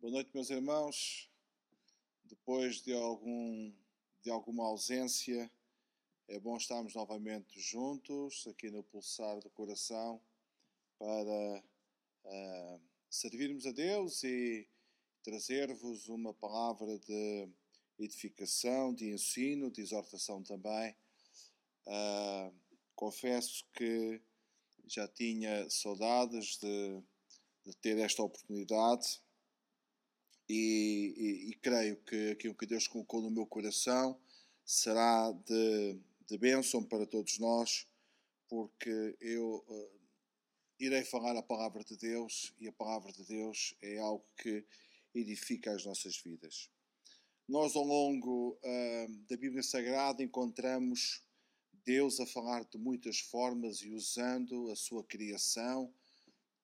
Boa noite, meus irmãos. Depois de, algum, de alguma ausência, é bom estarmos novamente juntos aqui no Pulsar do Coração para uh, servirmos a Deus e trazer-vos uma palavra de edificação, de ensino, de exortação também. Uh, confesso que já tinha saudades de, de ter esta oportunidade e, e, e, creio que aquilo que Deus colocou no meu coração será de, de bênção para todos nós, porque eu uh, irei falar a palavra de Deus e a palavra de Deus é algo que edifica as nossas vidas. Nós, ao longo uh, da Bíblia Sagrada, encontramos Deus a falar de muitas formas e usando a sua criação,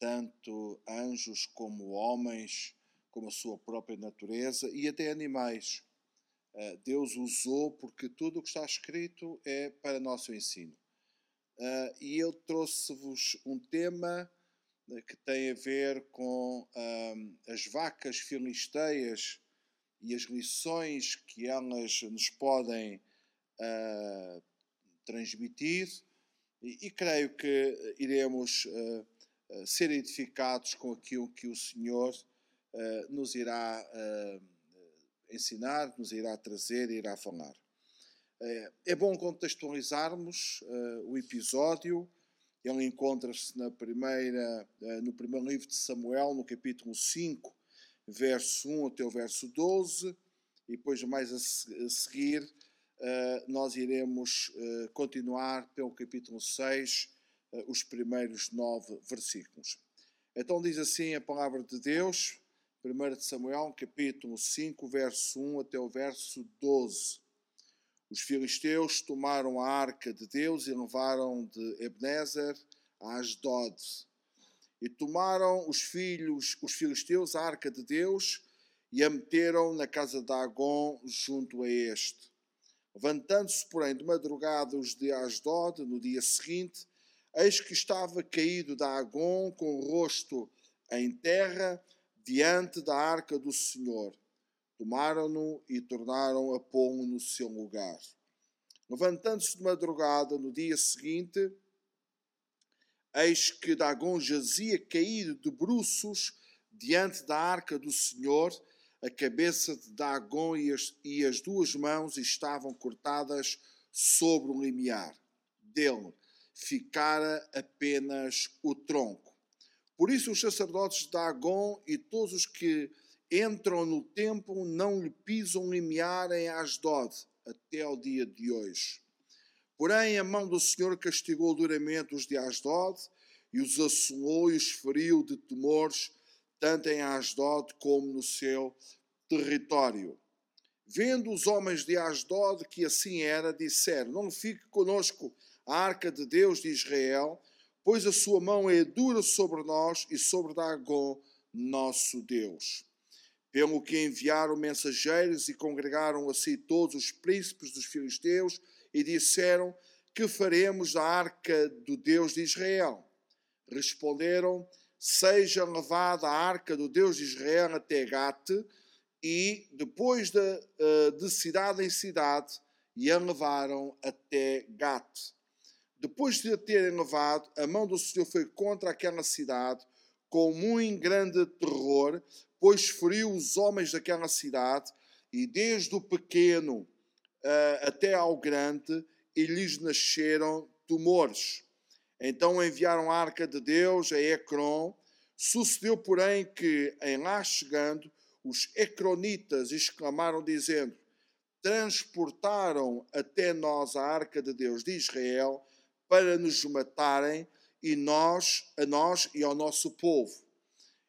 tanto anjos como homens como a sua própria natureza e até animais. Uh, Deus usou porque tudo o que está escrito é para nosso ensino. Uh, e eu trouxe-vos um tema uh, que tem a ver com as vacas filisteias e as lições que elas nos podem transmitir, e, e, creio que iremos ser edificados com aquilo que o Senhor eh, nos irá uh, ensinar, nos irá trazer, irá falar. Uh, é bom contextualizarmos o episódio. Ele encontra-se na primeira, no primeiro livro de Samuel, no capítulo 5, verso 1 até o verso 12, e depois mais a seguir nós iremos continuar pelo capítulo 6, os primeiros nove versículos. Então diz assim a palavra de Deus, 1 Samuel, capítulo 5, verso 1 até o verso 12. Os filisteus tomaram a arca de Deus e levaram de Ebenezer a Asdod. E tomaram os filhos, os filisteus, a arca de Deus e a meteram na casa de Agon junto a este. Levantando-se, porém, de madrugada os de Asdod, no dia seguinte, eis que estava caído da Agon com o rosto em terra diante da arca do Senhor. Tomaram-no e tornaram a pô-lo no seu lugar. Levantando-se de madrugada no dia seguinte, eis que Dagon jazia caído de bruços diante da arca do Senhor, a cabeça de Dagon e as, e as duas mãos estavam cortadas sobre o limiar. Dele ficara apenas o tronco. Por isso, os sacerdotes de Dagon e todos os que entram no templo não lhe pisam limiar em Asdod até ao dia de hoje. Porém, a mão do Senhor castigou duramente os de Asdod e os assolou e os feriu de temores, tanto em Asdod como no seu território. Vendo os homens de Asdod que assim era, disseram: Não fique conosco a arca de Deus de Israel, pois a sua mão é dura sobre nós e sobre Dagon, nosso Deus. Pelo que enviaram mensageiros e congregaram a si todos os príncipes dos filisteus e disseram: Que faremos da arca do Deus de Israel? Responderam: Seja levada a arca do Deus de Israel até Gate, e depois de, eh, de cidade em cidade, e a levaram até Gate. Depois de a terem levado, a mão do Senhor foi contra aquela cidade com muito grande terror, pois feriu os homens daquela cidade, e desde o pequeno uh, até ao grande, e lhes nasceram tumores. Então enviaram a arca de Deus a Ecrom. Sucedeu, porém, que, em lá chegando, os ecronitas exclamaram, dizendo: Transportaram até nós a arca de Deus de Israel para nos matarem e nós, a nós e ao nosso povo.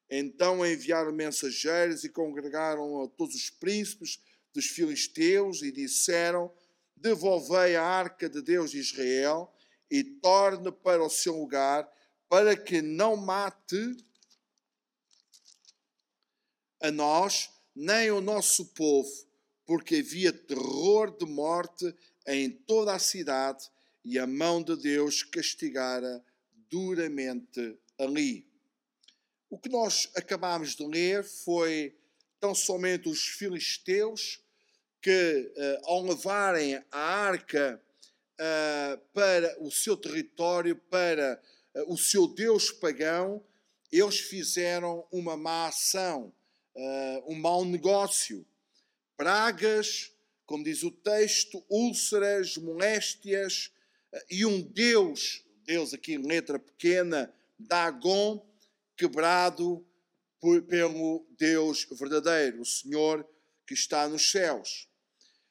Então enviaram mensageiros e congregaram a todos os príncipes dos filisteus e disseram: Devolvei a arca de Deus de Israel e torne para o seu lugar, para que não mate a nós nem o nosso povo, porque havia terror de morte em toda a cidade e a mão de Deus castigara duramente ali. O que nós acabámos de ler foi tão somente os filisteus que, uh, ao levarem a arca uh, para o seu território, para uh, o seu Deus pagão, eles fizeram uma má ação, um mau negócio. Pragas, como diz o texto, úlceras, moléstias e um Deus, Deus aqui em letra pequena, Dagon, quebrado por, pelo Deus verdadeiro, o Senhor que está nos céus.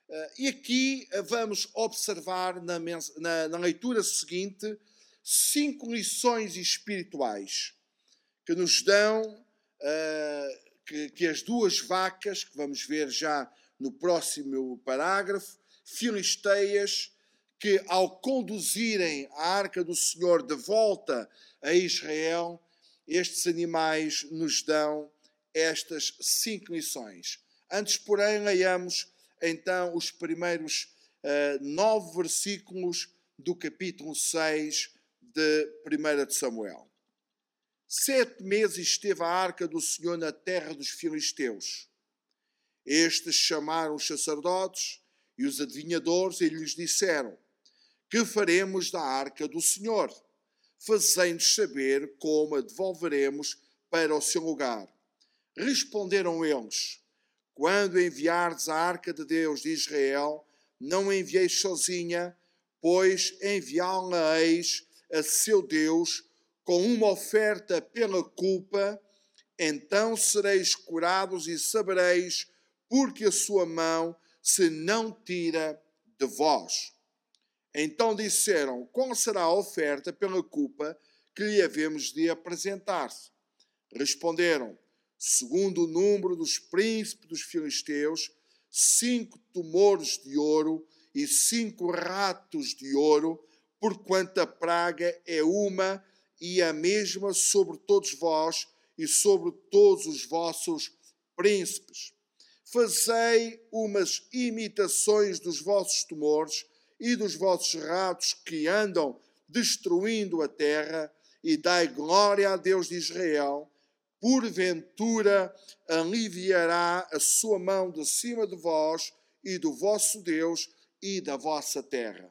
Uh, e aqui uh, vamos observar na, na, na, leitura seguinte cinco lições espirituais que nos dão uh, que, que, as duas vacas, que vamos ver já no próximo parágrafo, filisteias, que ao conduzirem a arca do Senhor de volta a Israel, estes animais nos dão estas cinco lições. Antes, porém, leiamos então os primeiros uh, nove versículos do capítulo 6 de 1 de Samuel. Sete meses esteve a arca do Senhor na terra dos filisteus. Estes chamaram os sacerdotes e os adivinhadores e lhes disseram: Que faremos da arca do Senhor? Fazei-nos saber como a devolveremos para o seu lugar. Responderam eles: quando enviardes a arca de Deus de Israel, não envieis sozinha, pois enviá-la-eis a seu Deus com uma oferta pela culpa, então sereis curados e sabereis porque a sua mão se não tira de vós. Então disseram: Qual será a oferta pela culpa que lhe havemos de apresentar? Responderam: segundo o número dos príncipes dos filisteus, cinco tumores de ouro e cinco ratos de ouro, porquanto a praga é uma e a mesma sobre todos vós e sobre todos os vossos príncipes. Fazei umas imitações dos vossos tumores e dos vossos ratos que andam destruindo a terra, e dai glória a Deus de Israel, porventura aliviará a sua mão de cima de vós e do vosso Deus e da vossa terra.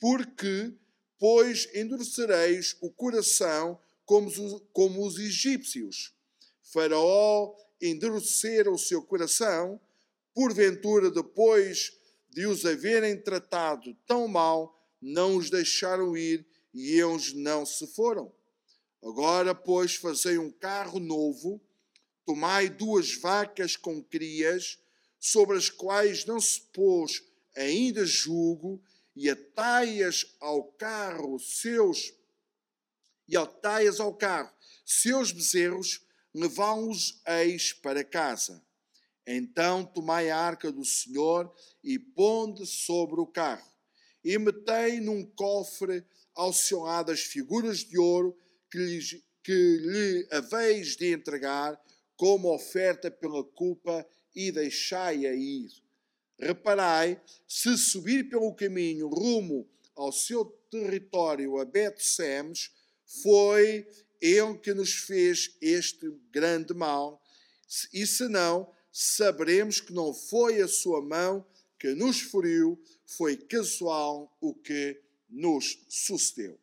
Porque, pois, endurecereis o coração como os, como os egípcios. Faraó endurecera o seu coração, porventura, depois de os haverem tratado tão mal, não os deixaram ir e eles não se foram. Agora, pois, fazei um carro novo, tomai duas vacas com crias, sobre as quais não se pôs ainda jugo, e atai-as ao carro seus, e atai-as ao carro seus bezerros, levá-los eis para casa. Então tomai a arca do Senhor e ponde sobre o carro, e metei num cofre ao seu lado as figuras de ouro que lhe, que lhe haveis de entregar como oferta pela culpa e deixai-a ir. Reparai, se subir pelo caminho rumo ao seu território a Bet-Semes, foi ele que nos fez este grande mal, e se não, saberemos que não foi a sua mão que nos feriu, foi casual o que nos sucedeu.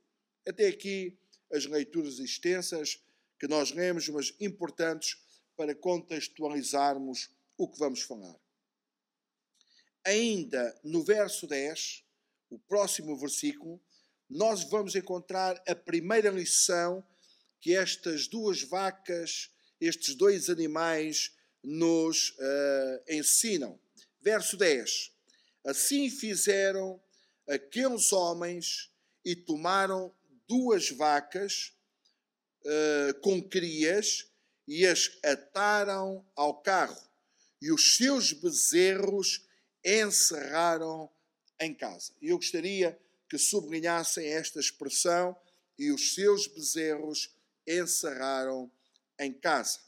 Até aqui as leituras extensas que nós lemos, mas importantes para contextualizarmos o que vamos falar. Ainda no verso 10, o próximo versículo, nós vamos encontrar a primeira lição que estas duas vacas, estes dois animais, nos uh, ensinam. Verso 10: Assim fizeram aqueles homens e tomaram duas vacas uh, com crias e as ataram ao carro, e os seus bezerros encerraram em casa. E eu gostaria que sublinhassem esta expressão, e os seus bezerros encerraram em casa.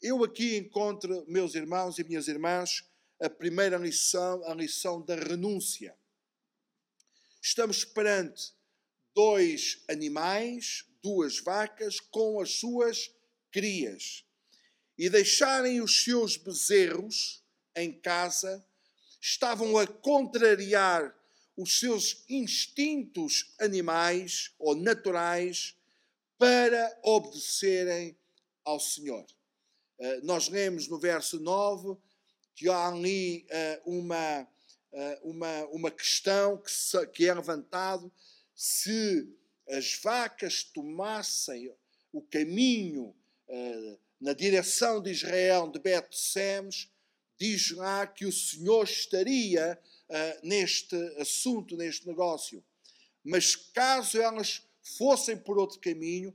Eu aqui encontro, meus irmãos e minhas irmãs, a primeira lição, a lição da renúncia. Estamos perante dois animais, duas vacas com as suas crias. e deixarem os seus bezerros em casa, estavam a contrariar os seus instintos animais ou naturais para obedecerem ao Senhor. Uh, nós lemos no verso 9 que há ali uh, uma, uh, uma, uma questão que, se, que é levantado se as vacas tomassem o caminho na direção de Israel, de Bet-Semes, diz lá que o Senhor estaria neste assunto, neste negócio. Mas caso elas fossem por outro caminho,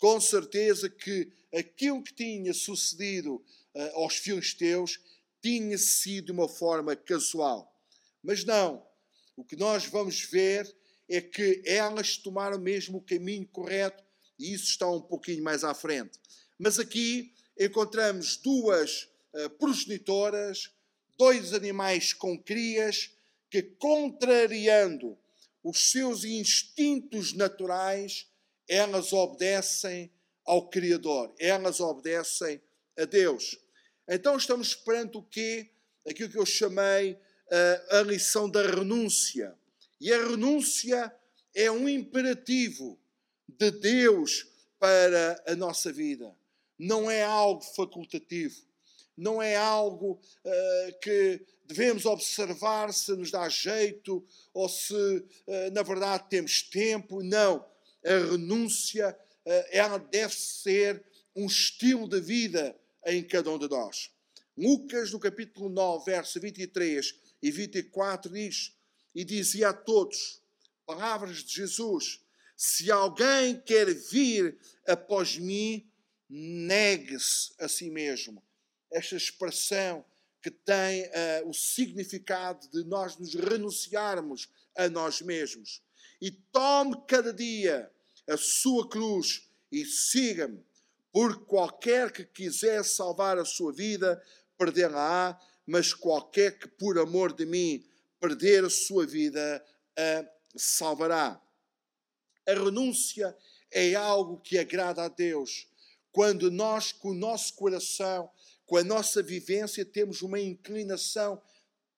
com certeza que aquilo que tinha sucedido uh, aos filisteus tinha sido de uma forma casual. Mas não. O que nós vamos ver é que elas tomaram mesmo o caminho correto e isso está um pouquinho mais à frente. Mas aqui encontramos duas uh, progenitoras, dois animais com crias, que, contrariando os seus instintos naturais, elas obedecem ao Criador, elas obedecem a Deus. Então estamos perante o quê? Aquilo que eu chamei uh, a lição da renúncia. E a renúncia é um imperativo de Deus para a nossa vida não é algo facultativo, não é algo uh, que devemos observar se nos dá jeito ou se, uh, na verdade, temos tempo. Não. A renúncia, ela deve ser um estilo de vida em cada um de nós. Lucas, no capítulo 9, verso 23 e 24, diz: E dizia a todos, palavras de Jesus: Se alguém quer vir após mim, negue-se a si mesmo. Esta expressão que tem uh, o significado de nós nos renunciarmos a nós mesmos. E tome cada dia a sua cruz e siga-me, porque qualquer que quiser salvar a sua vida, perdê-la-á, mas qualquer que por amor de mim perder a sua vida, a salvará. A renúncia é algo que agrada a Deus quando nós, com o nosso coração, com a nossa vivência, temos uma inclinação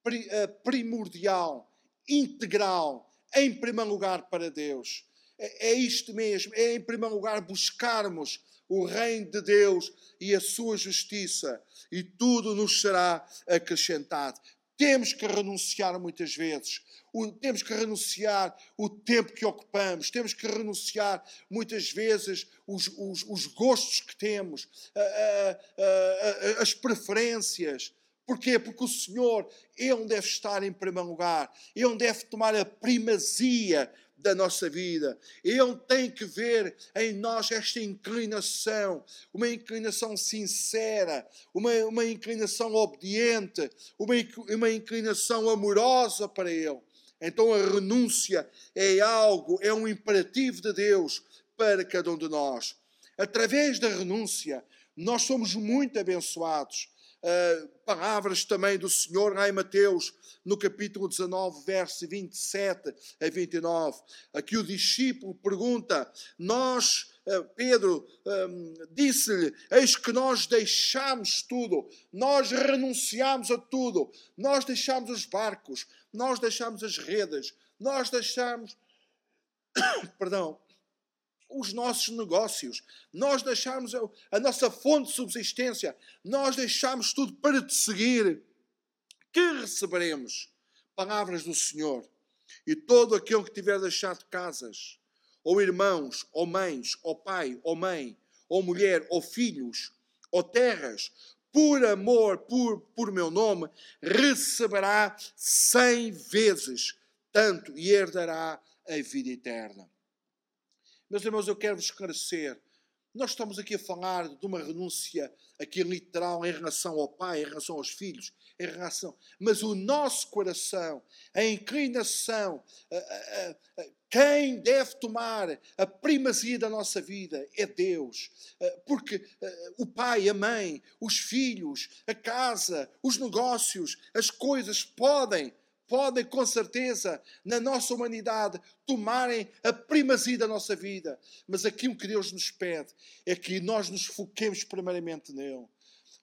eh, primordial, integral, em primeiro lugar para Deus. É, é isto mesmo, é em primeiro lugar buscarmos o reino de Deus e a sua justiça, e tudo nos será acrescentado. Temos que renunciar muitas vezes. O, temos que renunciar o tempo que ocupamos, temos que renunciar muitas vezes os, os, os gostos que temos, as preferências. Porquê? Porque o Senhor, Ele deve estar em primeiro lugar, Ele deve tomar a primazia da nossa vida. Ele tem que ver em nós esta inclinação, uma inclinação sincera, uma, uma inclinação obediente, uma, uma inclinação amorosa para Ele. Então a renúncia é algo, é um imperativo de Deus para cada um de nós. Através da renúncia, nós somos muito abençoados. Uh, palavras também do Senhor lá em Mateus, no capítulo 19, verso 27 a 29. Aqui o discípulo pergunta: Nós, uh, Pedro um, disse-lhe: Eis que nós deixamos tudo, nós renunciamos a tudo, nós deixamos os barcos, nós deixamos as redes, nós deixamos, perdão, os nossos negócios, nós deixamos a nossa fonte de subsistência, nós deixamos tudo para te seguir, que receberemos? Palavras do Senhor. E todo aquele que tiver deixado casas, ou irmãos, ou mães, ou pai, ou mãe, ou mulher, ou filhos, ou terras, por amor, por, por meu nome, receberá cem vezes tanto e herdará a vida eterna. Meus irmãos, eu quero vos esclarecer. Nós estamos aqui a falar de uma renúncia aqui literal em relação ao pai, em relação aos filhos, em relação. Mas o nosso coração, a inclinação, quem deve tomar a primazia da nossa vida é Deus. Porque o pai, a mãe, os filhos, a casa, os negócios, as coisas podem podem, com certeza, na nossa humanidade, tomarem a primazia da nossa vida. Mas aquilo que Deus nos pede é que nós nos foquemos primeiramente nele.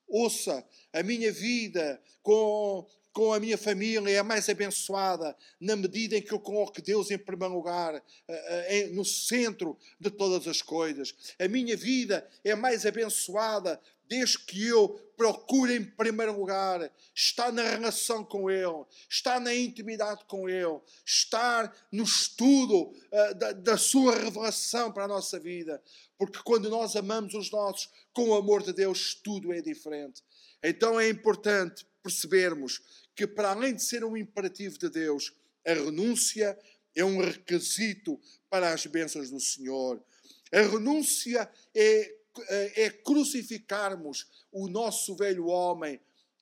Ouça, a minha vida com, com a minha família é mais abençoada na medida em que eu coloco Deus em primeiro lugar, eh, eh, no centro de todas as coisas. A minha vida é mais abençoada desde que eu procure em primeiro lugar estar na relação com Ele, estar na intimidade com Ele, estar no estudo uh, da, da Sua revelação para a nossa vida. Porque quando nós amamos os nossos com o amor de Deus, tudo é diferente. Então é importante percebermos que, para além de ser um imperativo de Deus, a renúncia é um requisito para as bênçãos do Senhor. A renúncia é é, é crucificarmos o nosso velho homem,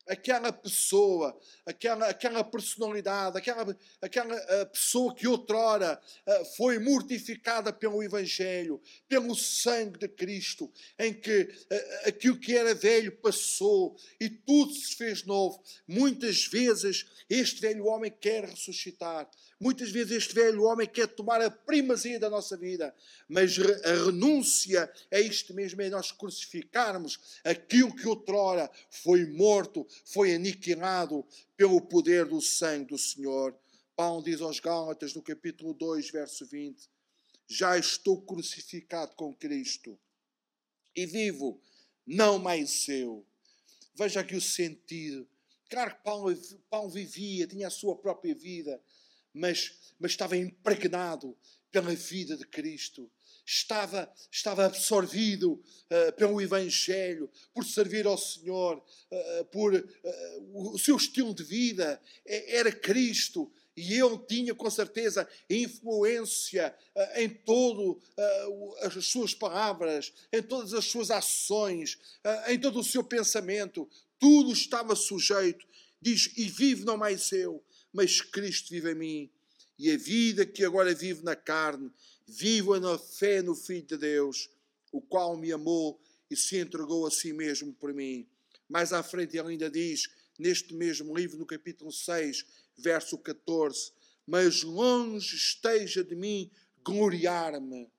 aquela pessoa, aquela, aquela personalidade, aquela, aquela uh, pessoa que outrora uh, foi mortificada pelo Evangelho, pelo sangue de Cristo, em que uh, aquilo que era velho passou e tudo se fez novo. Muitas vezes este velho homem quer ressuscitar. Muitas vezes este velho homem quer tomar a primazia da nossa vida, mas a renúncia é isto mesmo, é nós crucificarmos aquilo que outrora foi morto, foi aniquilado pelo poder do sangue do Senhor. Paulo diz aos Gálatas no capítulo 2, verso 20: Já estou crucificado com Cristo e vivo, não mais eu. Veja aqui o sentido. Claro que Paulo, Paulo vivia, tinha a sua própria vida mas, mas estava impregnado pela vida de Cristo. Estava, estava absorvido uh, pelo Evangelho, por servir ao Senhor, uh, por uh, o seu estilo de vida era Cristo. E ele tinha com certeza influência uh, em todo uh, as suas palavras, em todas as suas ações, uh, em todo o seu pensamento. Tudo estava sujeito. Diz: E vive não mais eu, mas Cristo vive em mim. E a vida que agora vivo na carne, vivo na fé no Filho de Deus, o qual me amou e se entregou a si mesmo por mim. Mais à frente ele ainda diz, neste mesmo livro, no capítulo 6, verso 14: Mas longe esteja de mim gloriar-me.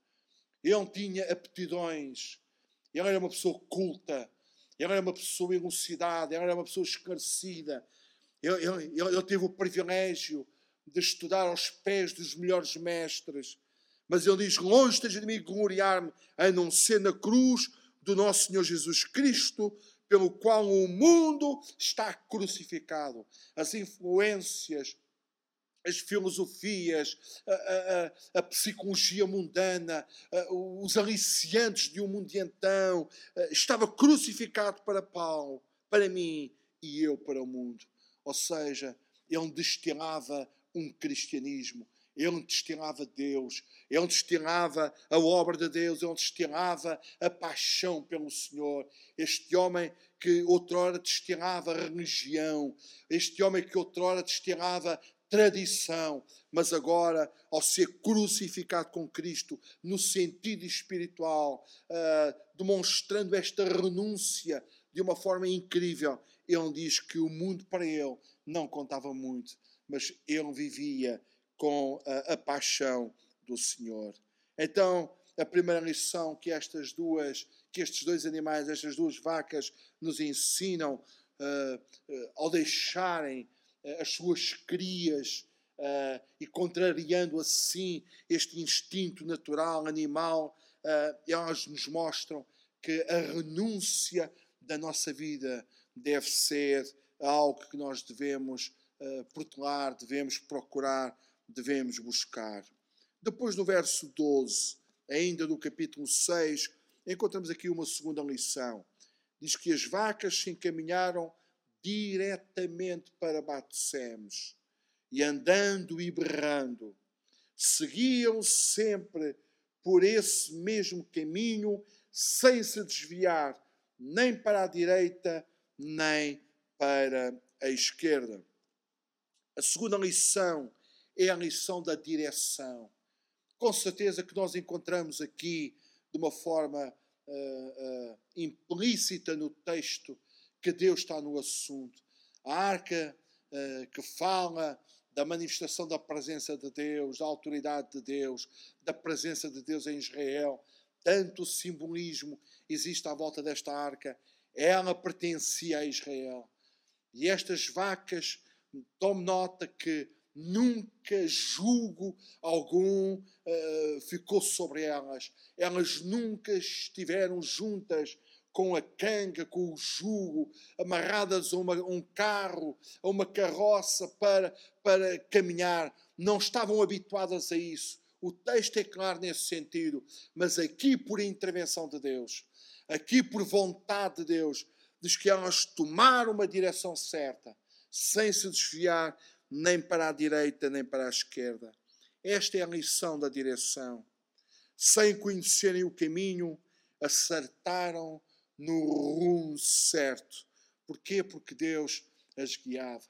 Ele tinha aptidões, ele era uma pessoa culta, ele era uma pessoa elucidada, ele era uma pessoa esclarecida, ele, ele, ele teve o privilégio de estudar aos pés dos melhores mestres. Mas ele diz: Longe esteja de mim gloriar-me, a não ser na cruz do nosso Senhor Jesus Cristo, pelo qual o mundo está crucificado. As influências, as filosofias, a, a, a psicologia mundana, a, os aliciantes de um mundo então, estava crucificado para Paulo, para mim e eu para o mundo. Ou seja, ele destilava um cristianismo. Ele destilava Deus, ele destilava a obra de Deus, ele destilava a paixão pelo Senhor. Este homem que outrora destilava religião, este homem que outrora destilava tradição, mas agora, ao ser crucificado com Cristo, no sentido espiritual, uh, demonstrando esta renúncia de uma forma incrível, ele diz que o mundo para ele não contava muito, mas ele vivia com a, a paixão do Senhor. Então, a primeira lição que estas duas, que estes dois animais, estas duas vacas nos ensinam uh, uh, ao deixarem uh, as suas crias e contrariando assim este instinto natural animal, elas nos mostram que a renúncia da nossa vida deve ser algo que nós devemos uh, protelar, devemos procurar, devemos buscar. Depois, no verso 12, ainda do capítulo 6, encontramos aqui uma segunda lição. Diz que as vacas se encaminharam diretamente para Batsemos e andando e berrando, seguiam sempre por esse mesmo caminho, sem se desviar nem para a direita, nem para a esquerda. A segunda lição é a lição da direção. Com certeza que nós encontramos aqui, de uma forma uh, uh, implícita no texto, que Deus está no assunto. A arca uh, que fala da manifestação da presença de Deus, da autoridade de Deus, da presença de Deus em Israel. Tanto simbolismo existe à volta desta arca. Ela pertencia a Israel. E estas vacas, tome nota que nunca julgo algum uh, ficou sobre elas. Elas nunca estiveram juntas com a canga, com o jugo, amarradas a uma, um carro, a uma carroça para, para caminhar. Não estavam habituadas a isso. O texto é claro nesse sentido, mas aqui por intervenção de Deus, aqui por vontade de Deus, diz que elas tomaram uma direção certa, sem se desviar nem para a direita nem para a esquerda. Esta é a lição da direção. Sem conhecerem o caminho, acertaram no rumo certo. Porquê? Porque Deus as guiava.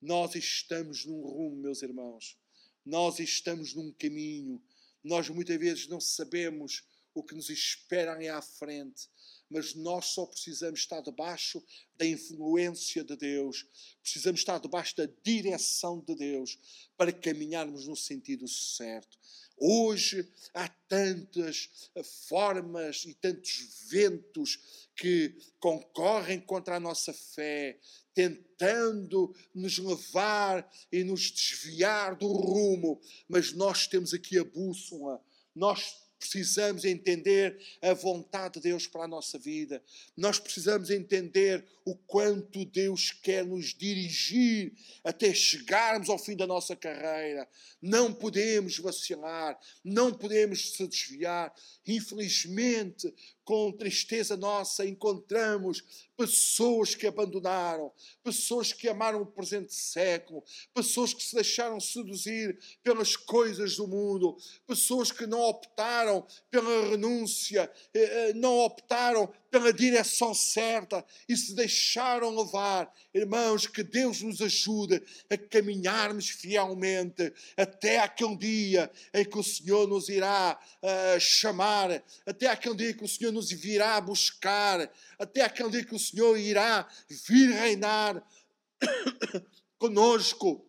Nós estamos num rumo, meus irmãos. Nós estamos num caminho. Nós muitas vezes não sabemos o que nos espera ali à frente, mas nós só precisamos estar debaixo da influência de Deus, precisamos estar debaixo da direção de Deus para caminharmos no sentido certo. Hoje há tantas formas e tantos ventos que concorrem contra a nossa fé, tentando nos levar e nos desviar do rumo, mas nós temos aqui a bússola, nós precisamos entender a vontade de Deus para a nossa vida. Nós precisamos entender o quanto Deus quer nos dirigir até chegarmos ao fim da nossa carreira. Não podemos vacilar, não podemos se desviar. Infelizmente, com tristeza nossa, encontramos pessoas que abandonaram, pessoas que amaram o presente século, pessoas que se deixaram seduzir pelas coisas do mundo, pessoas que não optaram pela renúncia, eh, eh, não optaram pela direção certa e se deixaram levar. Irmãos, que Deus nos ajude a caminharmos fielmente até aquele dia em que o Senhor nos irá uh, chamar, até aquele dia que o Senhor nos virá buscar, até aquele dia que o Senhor irá vir reinar conosco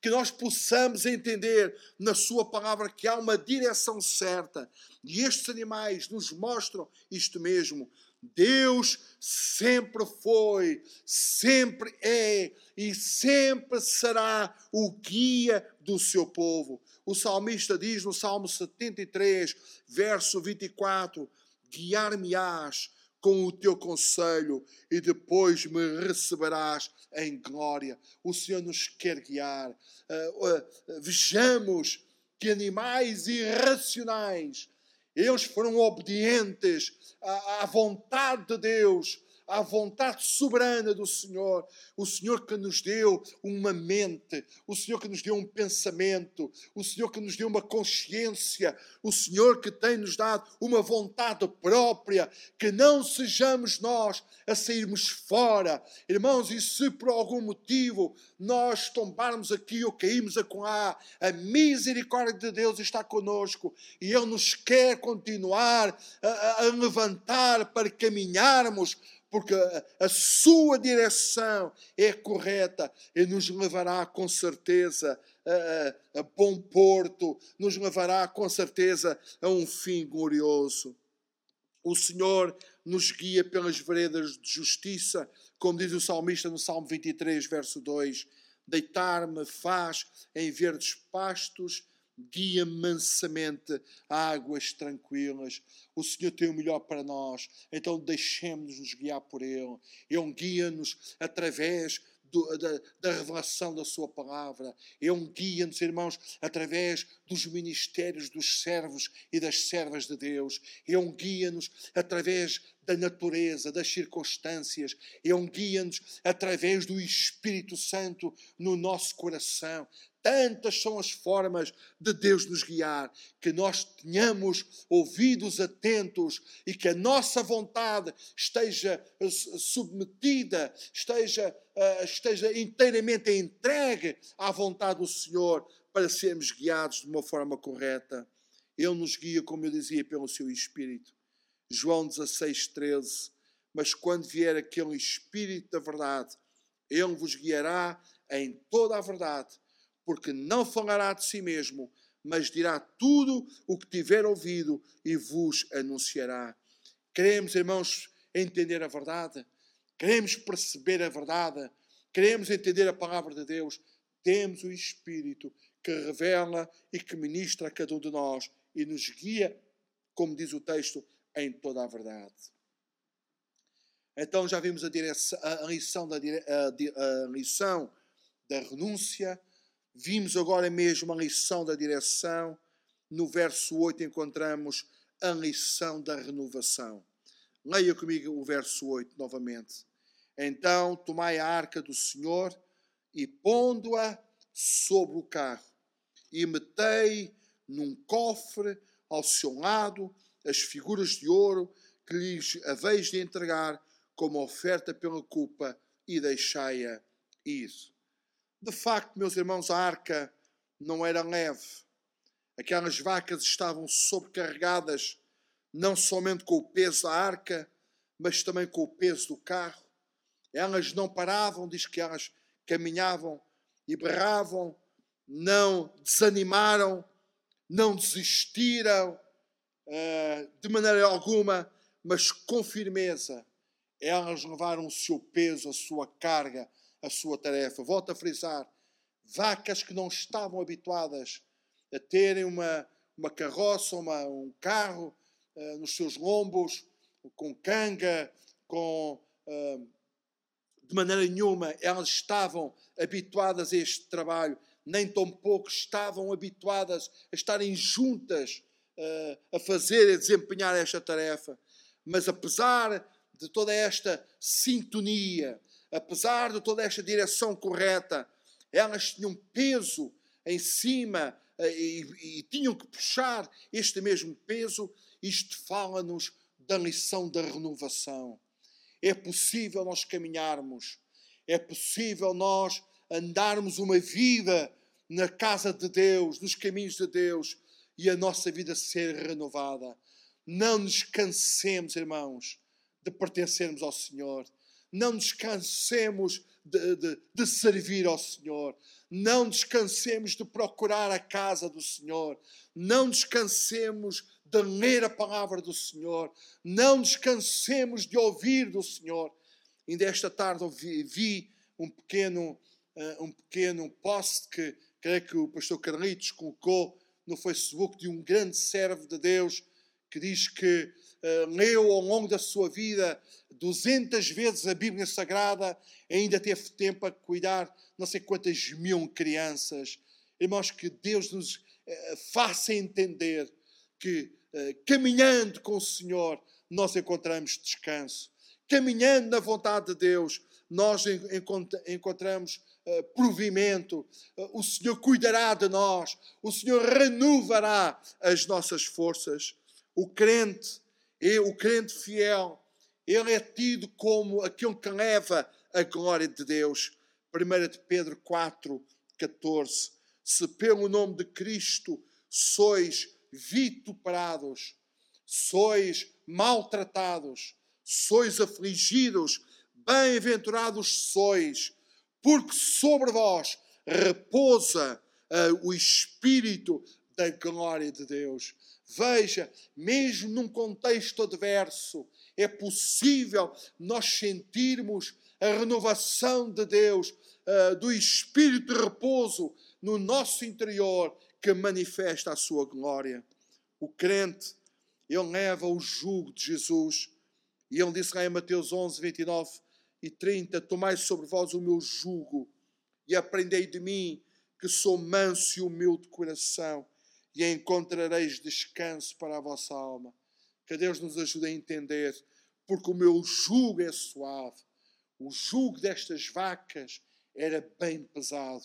que nós possamos entender na Sua palavra que há uma direção certa. E estes animais nos mostram isto mesmo. Deus sempre foi, sempre é e sempre será o guia do seu povo. O salmista diz no Salmo 73, verso 24: Guiar-me-ás com o teu conselho e depois me receberás em glória. O Senhor nos quer guiar. Uh, uh, vejamos que animais irracionais, eles foram obedientes à vontade de Deus à vontade soberana do Senhor, o Senhor que nos deu uma mente, o Senhor que nos deu um pensamento, o Senhor que nos deu uma consciência, o Senhor que tem nos dado uma vontade própria, que não sejamos nós a sairmos fora. Irmãos, e se por algum motivo nós tombarmos aqui ou caímos a lá, a misericórdia de Deus está conosco e Ele nos quer continuar a, a levantar para caminharmos porque a sua direção é correta e nos levará com certeza a, a, a, bom porto, nos levará com certeza a um fim glorioso. O Senhor nos guia pelas veredas de justiça, como diz o salmista no Salmo 23, verso 2: Deitar-me faz em verdes pastos guia mansamente águas tranquilas. O Senhor tem o melhor para nós, então deixemos-nos guiar por Ele. Ele guia-nos através do, da, da, revelação da Sua palavra. Um guia-nos, irmãos, através dos ministérios dos servos e das servas de Deus. Um guia-nos através da natureza, das circunstâncias. Um guia-nos através do Espírito Santo no nosso coração. Tantas são as formas de Deus nos guiar, que nós tenhamos ouvidos atentos e que a nossa vontade esteja eh, submetida, esteja, uh, esteja inteiramente entregue à vontade do Senhor para sermos guiados de uma forma correta. Ele nos guia, como eu dizia, pelo seu Espírito. João 16, 13. Mas quando vier aquele Espírito da verdade, Ele vos guiará em toda a verdade, porque não falará de si mesmo, mas dirá tudo o que tiver ouvido e vos anunciará. Queremos, irmãos, entender a verdade? Queremos perceber a verdade? Queremos entender a palavra de Deus? Temos o Espírito que revela e que ministra a cada um de nós e nos guia, como diz o texto, em toda a verdade. Então já vimos a, direção, a, lição, da, a, a lição da renúncia, vimos agora mesmo a lição da direção. No verso 8 encontramos a lição da renovação. Leia comigo o verso 8 novamente. Então tomai a arca do Senhor e pondo-a sobre o carro, e metei num cofre ao seu lado as figuras de ouro que lhes haveis de entregar como oferta pela culpa e deixai-a ir. De facto, meus irmãos, a arca não era leve. Aquelas vacas estavam sobrecarregadas, não somente com o peso da arca, mas também com o peso do carro. Elas não paravam, diz que elas caminhavam e berravam, não desanimaram, não desistiram uh, de maneira alguma, mas com firmeza. Elas levaram o seu peso, a sua carga, a sua tarefa. Volto a frisar: vacas que não estavam habituadas a terem uma, uma carroça, uma, um carro uh, nos seus lombos, com canga, com. Uh, de maneira nenhuma elas estavam habituadas a este trabalho, nem tão pouco estavam habituadas a estarem juntas uh, a fazer, a desempenhar esta tarefa. Mas apesar de toda esta sintonia, apesar de toda esta direção correta, elas tinham peso em cima uh, e, e tinham que puxar este mesmo peso. Isto fala-nos da lição da renovação. É possível nós caminharmos, é possível nós andarmos uma vida na casa de Deus, nos caminhos de Deus e a nossa vida ser renovada. Não nos cansemos, irmãos, de pertencermos ao Senhor. Não nos cansemos de, de, de, servir ao Senhor. Não descansemos de procurar a casa do Senhor. Não descansemos de ler a palavra do Senhor. Não descansemos de ouvir do Senhor. Ainda esta tarde vi, vi um pequeno, uh, um pequeno post que creio que o pastor Carlitos colocou no Facebook de um grande servo de Deus que diz que uh, leu ao longo da sua vida 200 vezes a Bíblia Sagrada, ainda teve tempo a cuidar não sei quantas mil crianças. Irmãos, que Deus nos uh, faça entender que uh, caminhando com o Senhor nós encontramos descanso. Caminhando na vontade de Deus, nós encontramos provimento, o Senhor cuidará de nós, o Senhor renovará as nossas forças. O crente, o crente fiel, ele é tido como aquele que leva a glória de Deus. 1 de Pedro 4, 14. Se pelo nome de Cristo sois vituperados, sois maltratados, sois afligidos, bem-aventurados sois, porque sobre vós repousa uh, o Espírito da glória de Deus. Veja, mesmo num contexto adverso, é possível nós sentirmos a renovação de Deus, uh, do Espírito de repouso no nosso interior que manifesta a sua glória. O crente, ele leva o jugo de Jesus. E ele disse lá em Mateus 11, 29 e 30: Tomai sobre vós o meu jugo e aprendei de mim, que sou manso e humilde de coração, e encontrareis descanso para a vossa alma. Que Deus nos ajude a entender, porque o meu jugo é suave. O jugo destas vacas era bem pesado.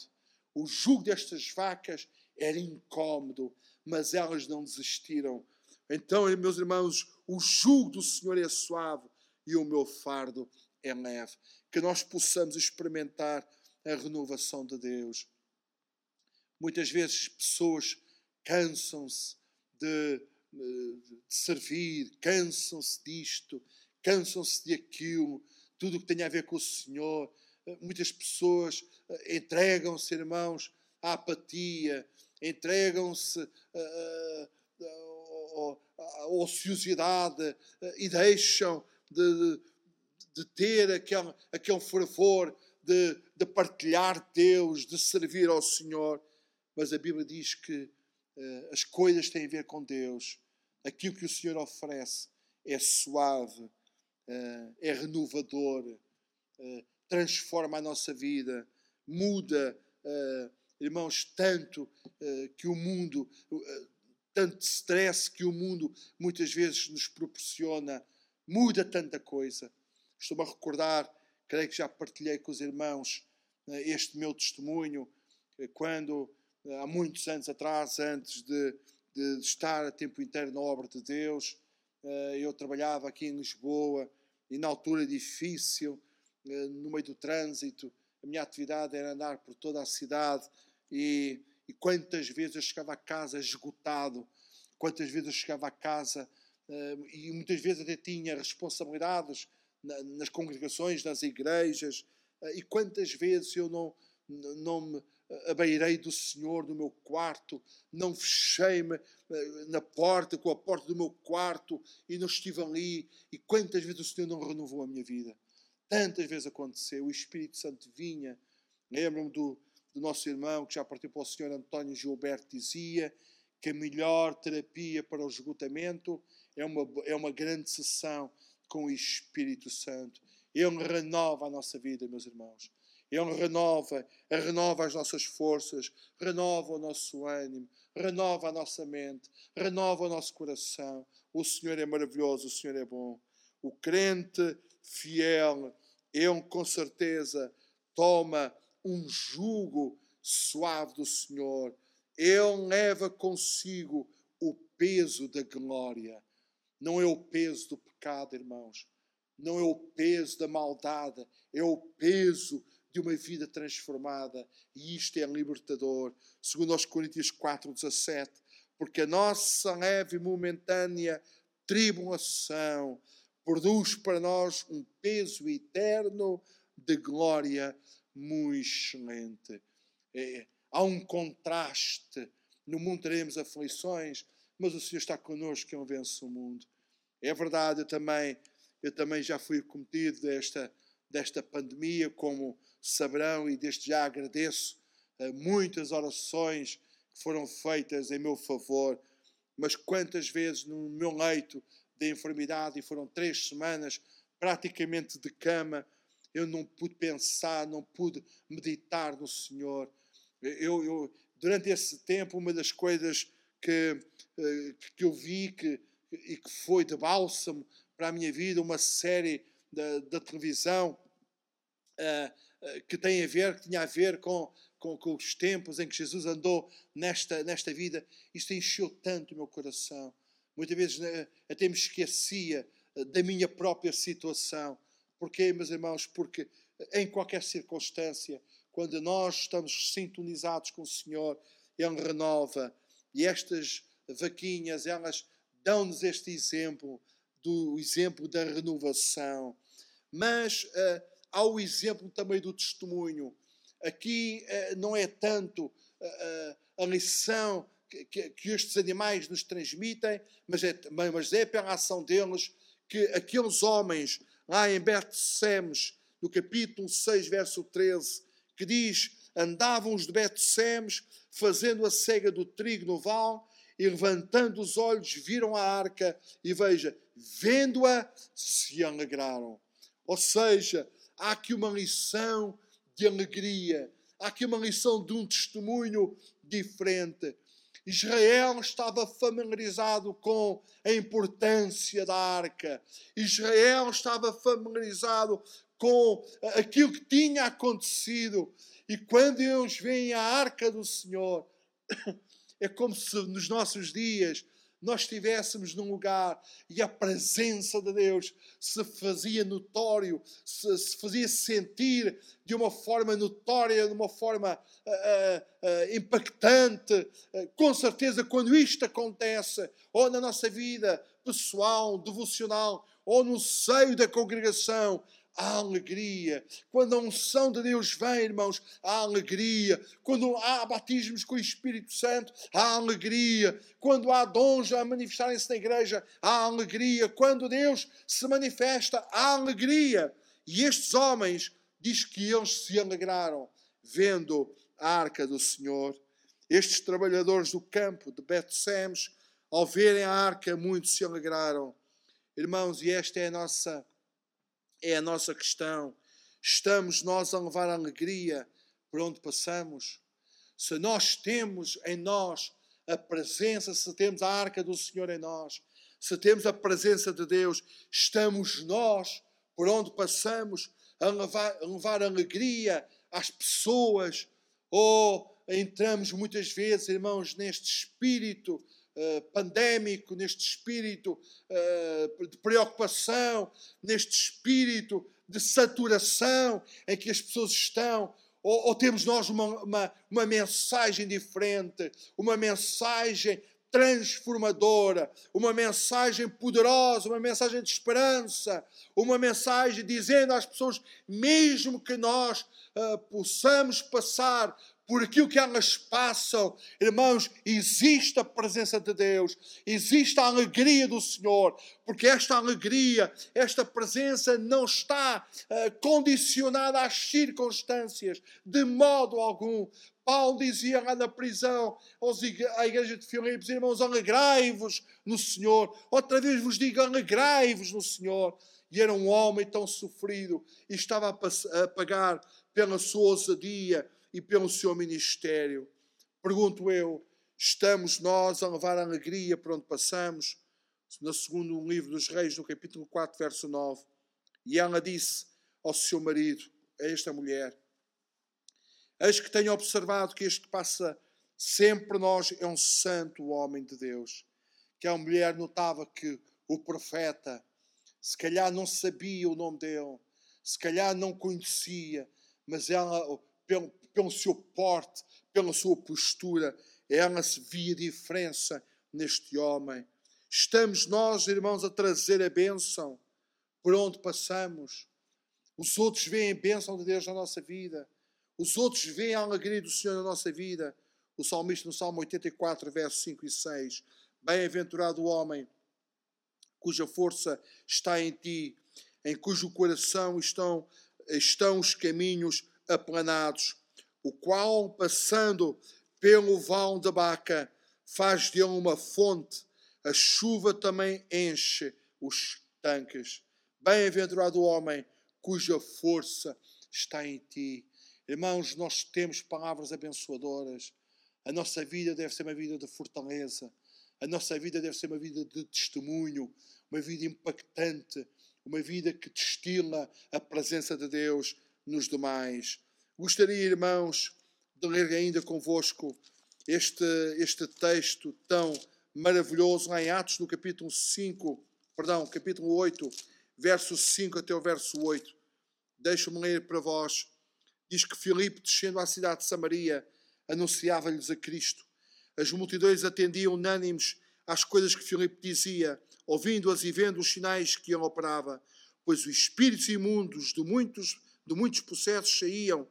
O jugo destas vacas era incômodo, mas elas não desistiram. Então, meus irmãos, o jugo do Senhor é suave e o meu fardo é leve. Que nós possamos experimentar a renovação de Deus. Muitas vezes pessoas cansam-se de, de, servir, cansam-se disto, cansam-se de aquilo, tudo o que tem a ver com o Senhor, muitas pessoas entregam-se, irmãos, à apatia, entregam-se à ociosidade e deixam de, de ter aquele, aquele fervor de, de partilhar Deus, de servir ao Senhor. Mas a Bíblia diz que as coisas têm a ver com Deus. Aquilo que o Senhor oferece é suave, uh, é renovador, uh, transforma a nossa vida, muda, irmãos, tanto que o mundo, tanto stress que o mundo muitas vezes nos proporciona, muda tanta coisa. Estou-me a recordar creio que já partilhei com os irmãos eh, este meu testemunho, eh, quando eh, há muitos anos atrás, antes de, de estar a tempo inteiro na obra de Deus, eu trabalhava aqui em Lisboa e na altura difícil, no meio do trânsito, a minha atividade era andar por toda a cidade e, e quantas vezes eu chegava a casa esgotado, quantas vezes eu chegava a casa e muitas vezes até tinha responsabilidades nas congregações, nas igrejas, eh, e quantas vezes eu não, não me abeirei do Senhor no meu quarto, não fechei-me eh, na porta, com a porta do meu quarto, e não estive ali, e quantas vezes o Senhor não renovou a minha vida. Tantas vezes aconteceu, o Espírito Santo vinha. Lembro-me do, do nosso irmão que já partiu para o Senhor António Gilberto, dizia que a melhor terapia para o esgotamento é uma, é uma grande sessão com o Espírito Santo. Ele renova a nossa vida, meus irmãos. Ele renova, renova as nossas forças, renova o nosso ânimo, renova a nossa mente, renova o nosso coração. O Senhor é maravilhoso, o Senhor é bom. O crente fiel, ele com certeza toma um jugo suave do Senhor. Ele leva consigo o peso da glória. Não é o peso do pecado, irmãos. Não é o peso da maldade, é o peso de uma vida transformada. E isto é libertador. Segundo aos Coríntios 4,17. Porque a nossa leve e momentânea tribulação produz para nós um peso eterno de glória muito excelente. É, há um contraste. No mundo teremos aflições, mas o Senhor está connosco que Ele vence o mundo. É verdade, eu também, eu também já fui cometido desta, desta pandemia, como saberão, e desde já agradeço uh, muitas orações que foram feitas em meu favor, mas quantas vezes no meu leito de enfermidade, e foram três semanas praticamente de cama, eu não pude pensar, não pude meditar no Senhor. Eu, eu durante esse tempo, uma das coisas que, uh, que eu vi que e que foi de bálsamo para a minha vida, uma série da, da televisão uh, que tem a ver, que tinha a ver com, com, com, os tempos em que Jesus andou nesta, nesta vida. Isto encheu tanto o meu coração. Muitas vezes uh, até me esquecia da minha própria situação. Porquê, meus irmãos? Porque em qualquer circunstância, quando nós estamos sintonizados com o Senhor, Ele renova. E estas vaquinhas, elas dão-nos este exemplo, do exemplo da renovação. Mas uh, há o exemplo também do testemunho. Aqui uh, não é tanto uh, a lição que, estes animais nos transmitem, mas é, mas é pela ação deles que aqueles homens lá em Betsemes, no capítulo 6, verso 13, que diz: Andavam os de Betsemes fazendo a cega do trigo no vale e levantando os olhos viram a arca e veja, vendo-a, se alegraram. Ou seja, há aqui uma lição de alegria, há aqui uma lição de um testemunho diferente. Israel estava familiarizado com a importância da arca. Israel estava familiarizado com aquilo que tinha acontecido. E quando eles veem a arca do Senhor, é como se nos nossos dias nós estivéssemos num lugar e a presença de Deus se fazia notório, se, se fazia sentir de uma forma notória, de uma forma uh, uh, uh, impactante. com certeza, quando isto acontece, ou na nossa vida pessoal, devocional, ou no seio da congregação, há alegria. Quando a unção de Deus vem, irmãos, há alegria. Quando há batismos com o Espírito Santo, há alegria. Quando há dons a manifestarem-se na igreja, há alegria. Quando Deus se manifesta, há alegria. E estes homens, diz que eles se alegraram vendo a arca do Senhor. Estes trabalhadores do campo de Bet-Semes, ao verem a arca, muito se alegraram. Irmãos, e esta é a nossa é a nossa questão. Estamos nós a levar alegria por onde passamos? Se nós temos em nós a presença, se temos a arca do Senhor em nós, se temos a presença de Deus, estamos nós por onde passamos a levar, a levar alegria às pessoas, ou entramos muitas vezes, irmãos, neste espírito uh, pandémico, neste espírito uh, de preocupação, neste espírito de saturação em que as pessoas estão, ou, ou temos nós uma, uma, uma mensagem diferente, uma mensagem transformadora, uma mensagem poderosa, uma mensagem de esperança, uma mensagem dizendo às pessoas, mesmo que nós uh, possamos passar por aquilo que elas passam, irmãos, existe a presença de Deus, existe a alegria do Senhor, porque esta alegria, esta presença não está uh, condicionada às circunstâncias, de modo algum. Paulo dizia lá na prisão à igreja de Filipos: Irmãos, alegrai-vos no Senhor. Outra vez vos digo: alegrai-vos no Senhor. E era um homem tão sofrido e estava a pagar pela sua ousadia e pelo seu ministério. Pergunto eu: estamos nós a levar a alegria por onde passamos? No segundo livro dos Reis, no capítulo 4, verso 9. E ela disse ao seu marido, a esta mulher: Eis que tenho observado que este que passa sempre nós é um santo homem de Deus. Que a mulher notava que o profeta, se calhar não sabia o nome dele, se calhar não conhecia, mas ela, pelo, pelo seu porte, pela sua postura, ela se via diferença neste homem. Estamos nós, irmãos, a trazer a bênção por onde passamos. Os outros veem a bênção de Deus na nossa vida. Os outros veem a alegria do Senhor na nossa vida. O salmista no Salmo 84, versos 5 e 6. Bem-aventurado o homem cuja força está em ti, em cujo coração estão, estão os caminhos aplanados, o qual, passando pelo vão da Baca, faz dele uma fonte, a chuva também enche os tanques. Bem-aventurado o homem cuja força está em ti. Irmãos, nós temos palavras abençoadoras. A nossa vida deve ser uma vida de fortaleza. A nossa vida deve ser uma vida de testemunho, uma vida impactante, uma vida que destila a presença de Deus nos demais. Gostaria, irmãos, de ler ainda convosco este, este texto tão maravilhoso lá em Atos, no capítulo 5, perdão, capítulo 8, verso 5 até o verso 8. Deixa-me ler para vós diz que Filipe, descendo à cidade de Samaria, anunciava-lhes a Cristo. As multidões atendiam unânimes às coisas que Filipe dizia, ouvindo-as e vendo os sinais que ele operava, pois os espíritos imundos de muitos, de muitos processos saíam,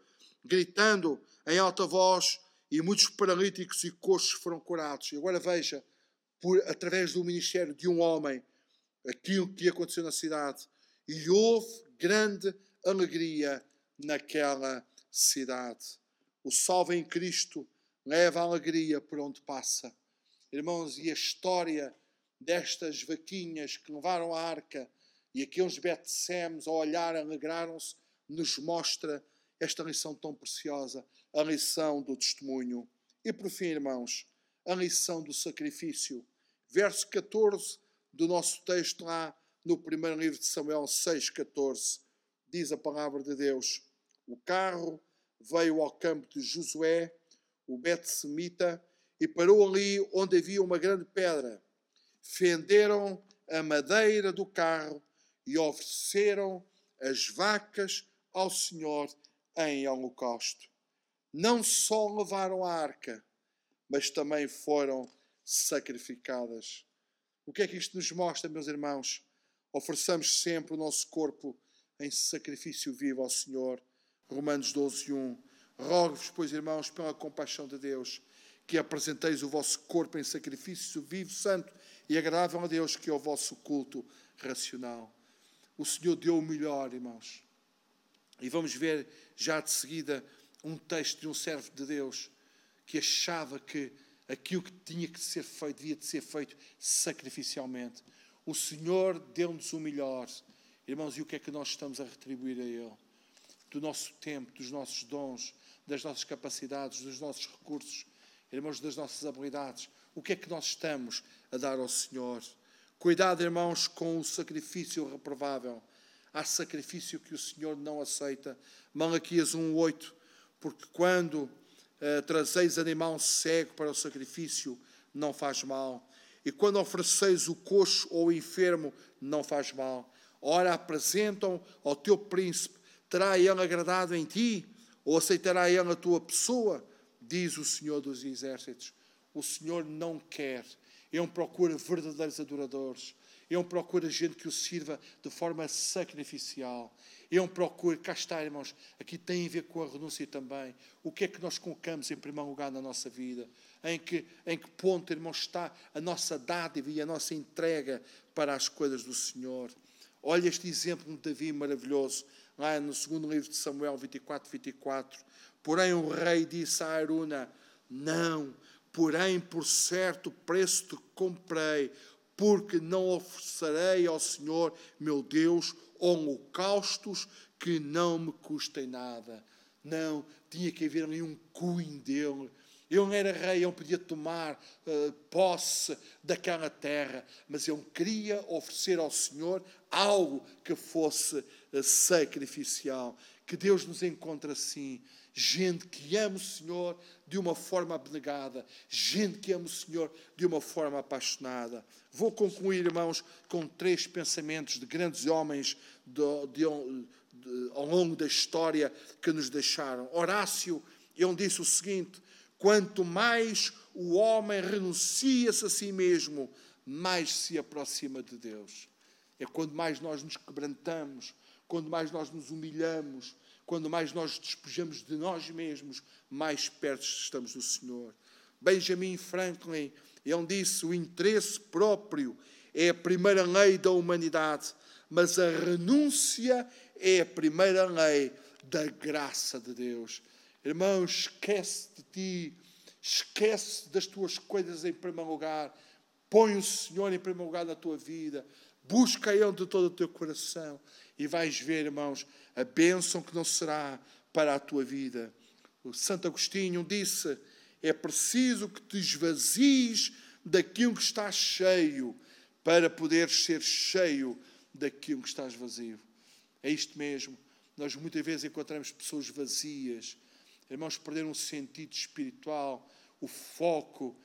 gritando em alta voz, e muitos paralíticos e coxos foram curados. E agora veja, por, através do ministério de um homem, aquilo que aconteceu na cidade. E houve grande alegria naquela cidade. O salvo em Cristo leva alegria por onde passa. Irmãos, e a história destas vaquinhas que levaram a arca e aqueles Betsemes ao olhar alegraram-se, nos mostra esta lição tão preciosa, a lição do testemunho. E por fim, irmãos, a lição do sacrifício. Verso 14 do nosso texto lá no primeiro livro de Samuel 6,14 diz a palavra de Deus. O carro veio ao campo de Josué, o Bet-Semita, e parou ali onde havia uma grande pedra. Fenderam a madeira do carro e ofereceram as vacas ao Senhor em holocausto. Não só levaram a arca, mas também foram sacrificadas. O que é que isto nos mostra, meus irmãos? Ofereçamos sempre o nosso corpo em sacrifício vivo ao Senhor. Romanos 12, 1. Rogo-vos, pois, irmãos, pela compaixão de Deus, que apresenteis o vosso corpo em sacrifício vivo, santo e agradável a Deus, que é o vosso culto racional. O Senhor deu o melhor, irmãos. E vamos ver já de seguida um texto de um servo de Deus que achava que aquilo que tinha que ser feito devia de ser feito sacrificialmente. O Senhor deu-nos o melhor. Irmãos, e o que é que nós estamos a retribuir a Ele? Do nosso tempo, dos nossos dons, das nossas capacidades, dos nossos recursos, irmãos, das nossas habilidades. O que é que nós estamos a dar ao Senhor? Cuidado, irmãos, com o sacrifício reprovável. Há sacrifício que o Senhor não aceita. Malaquias 1,8. Porque quando uh, trazeis animal cego para o sacrifício, não faz mal. E quando ofereceis o coxo ou o enfermo, não faz mal. Ora, apresentam ao teu príncipe, terá ele agradado em ti? Ou aceitará ele a tua pessoa? Diz o Senhor dos Exércitos. O Senhor não quer ele procura verdadeiros adoradores. Ele procura gente que o sirva de forma sacrificial. Ele procura, cá está, irmãos, aqui tem a ver com a renúncia também. O que é que nós colocamos em primeiro lugar na nossa vida? Em que, em que ponto, irmãos, está a nossa dádiva e a nossa entrega para as coisas do Senhor? Olha este exemplo de Davi maravilhoso, lá no segundo livro de Samuel 24, 24. Porém, o rei disse a Aruna: Não, porém por certo preço te comprei, porque não oferecerei ao Senhor meu Deus holocaustos que não me custem nada. Não, tinha que haver ali um cunho dele. Ele não era rei, ele podia tomar uh, posse daquela terra, mas ele queria oferecer ao Senhor algo que fosse uh, sacrificial. Que Deus nos encontre assim gente que ama o Senhor de uma forma abnegada, gente que ama o Senhor de uma forma apaixonada. Vou concluir, irmãos, com três pensamentos de grandes homens de, de, de, ao longo da história que nos deixaram. Horácio, ele disse o seguinte: quanto mais o homem renuncia-se a si mesmo, mais se aproxima de Deus. É quando mais nós nos quebrantamos, quando mais nós nos humilhamos, quando mais nós despejamos de nós mesmos, mais perto estamos do Senhor. Benjamin Franklin, ele disse: o interesse próprio é a primeira lei da humanidade, mas a renúncia é a primeira lei da graça de Deus. Irmão, esquece de ti, esquece das tuas coisas em primeiro lugar, põe o Senhor em primeiro lugar na tua vida, busca Ele de todo o teu coração e vais ver, irmãos, a bênção que não será para a tua vida. O Santo Agostinho disse: é preciso que te esvazies daquilo que está cheio para poderes ser cheio daquilo que estás vazio. É isto mesmo. Nós muitas vezes encontramos pessoas vazias, irmãos, perderam o sentido espiritual, o foco,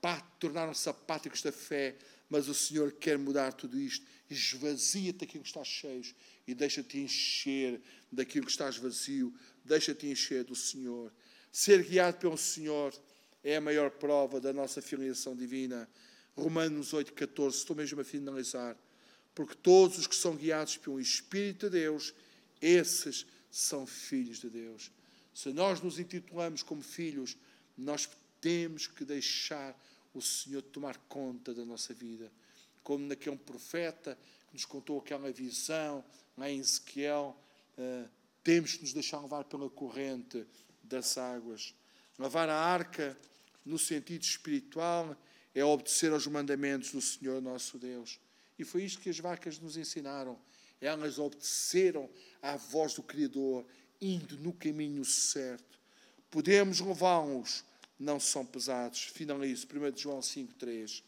pá, tornaram-se apáticos da fé, mas o Senhor quer mudar tudo isto. Esvazia-te daquilo que estás cheio e deixa-te encher daquilo que estás vazio. Deixa-te encher do Senhor. Ser guiado pelo Senhor é a maior prova da nossa filiação divina. Romanos 8,14, estou mesmo a finalizar. Porque todos os que são guiados pelo Espírito de Deus, esses são filhos de Deus. Se nós nos intitulamos como filhos, nós temos que deixar o Senhor tomar conta da nossa vida. Como naquele profeta que nos contou aquela visão, lá em Ezequiel, uh, temos que nos deixar levar pela corrente das águas. Lavar a arca, no sentido espiritual, é obedecer aos mandamentos do Senhor nosso Deus. E foi isto que as vacas nos ensinaram. Elas obedeceram à voz do Criador, indo no caminho certo. Podemos levá-los não são pesados. Finalizo, 1 João 5,3.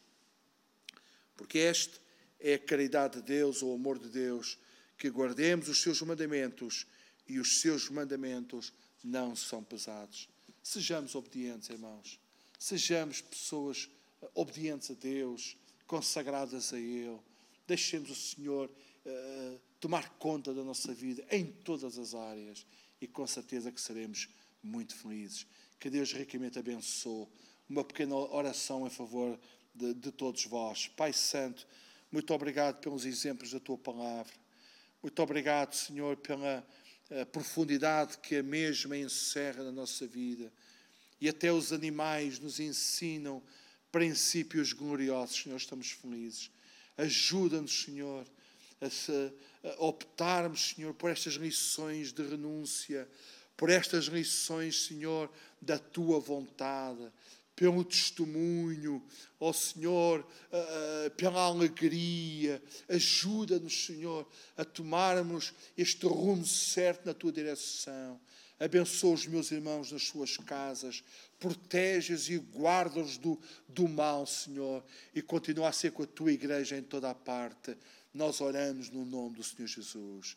Porque este é a caridade de Deus, o amor de Deus, que guardemos os seus mandamentos e os seus mandamentos não são pesados. Sejamos obedientes, irmãos. Sejamos pessoas obedientes a Deus, consagradas a Ele. Deixemos o Senhor uh, tomar conta da nossa vida em todas as áreas e com certeza que seremos muito felizes. Que Deus ricamente abençoe. Uma pequena oração em favor de, de todos vós. Pai Santo, muito obrigado pelos exemplos da tua palavra. Muito obrigado, Senhor, pela profundidade que a mesma encerra na nossa vida. E até os animais nos ensinam princípios gloriosos, Senhor, estamos felizes. Ajuda-nos, Senhor, a, a optarmos, Senhor, por estas lições de renúncia, por estas lições, Senhor, da tua vontade, pelo testemunho, ó oh, Senhor, uh, pela alegria. Ajuda-nos, Senhor, a tomarmos este rumo certo na tua direção. Abençoa os meus irmãos nas suas casas, protege-os e guarda-os do, do mal, Senhor, e continua a ser com a tua igreja em toda a parte. Nós oramos no nome do Senhor Jesus.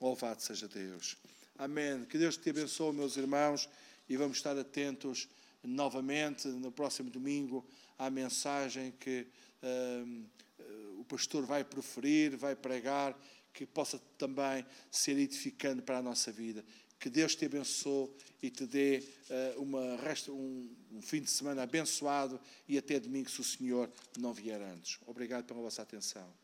Louvado seja Deus. Amém. Que Deus te abençoe, meus irmãos, e vamos estar atentos novamente no próximo domingo à mensagem que uh, o pastor vai proferir, vai pregar, que possa também ser edificante para a nossa vida. Que Deus te abençoe e te dê uh, uma resta, um, um fim de semana abençoado e até domingo, se o Senhor não vier antes. Obrigado pela vossa atenção.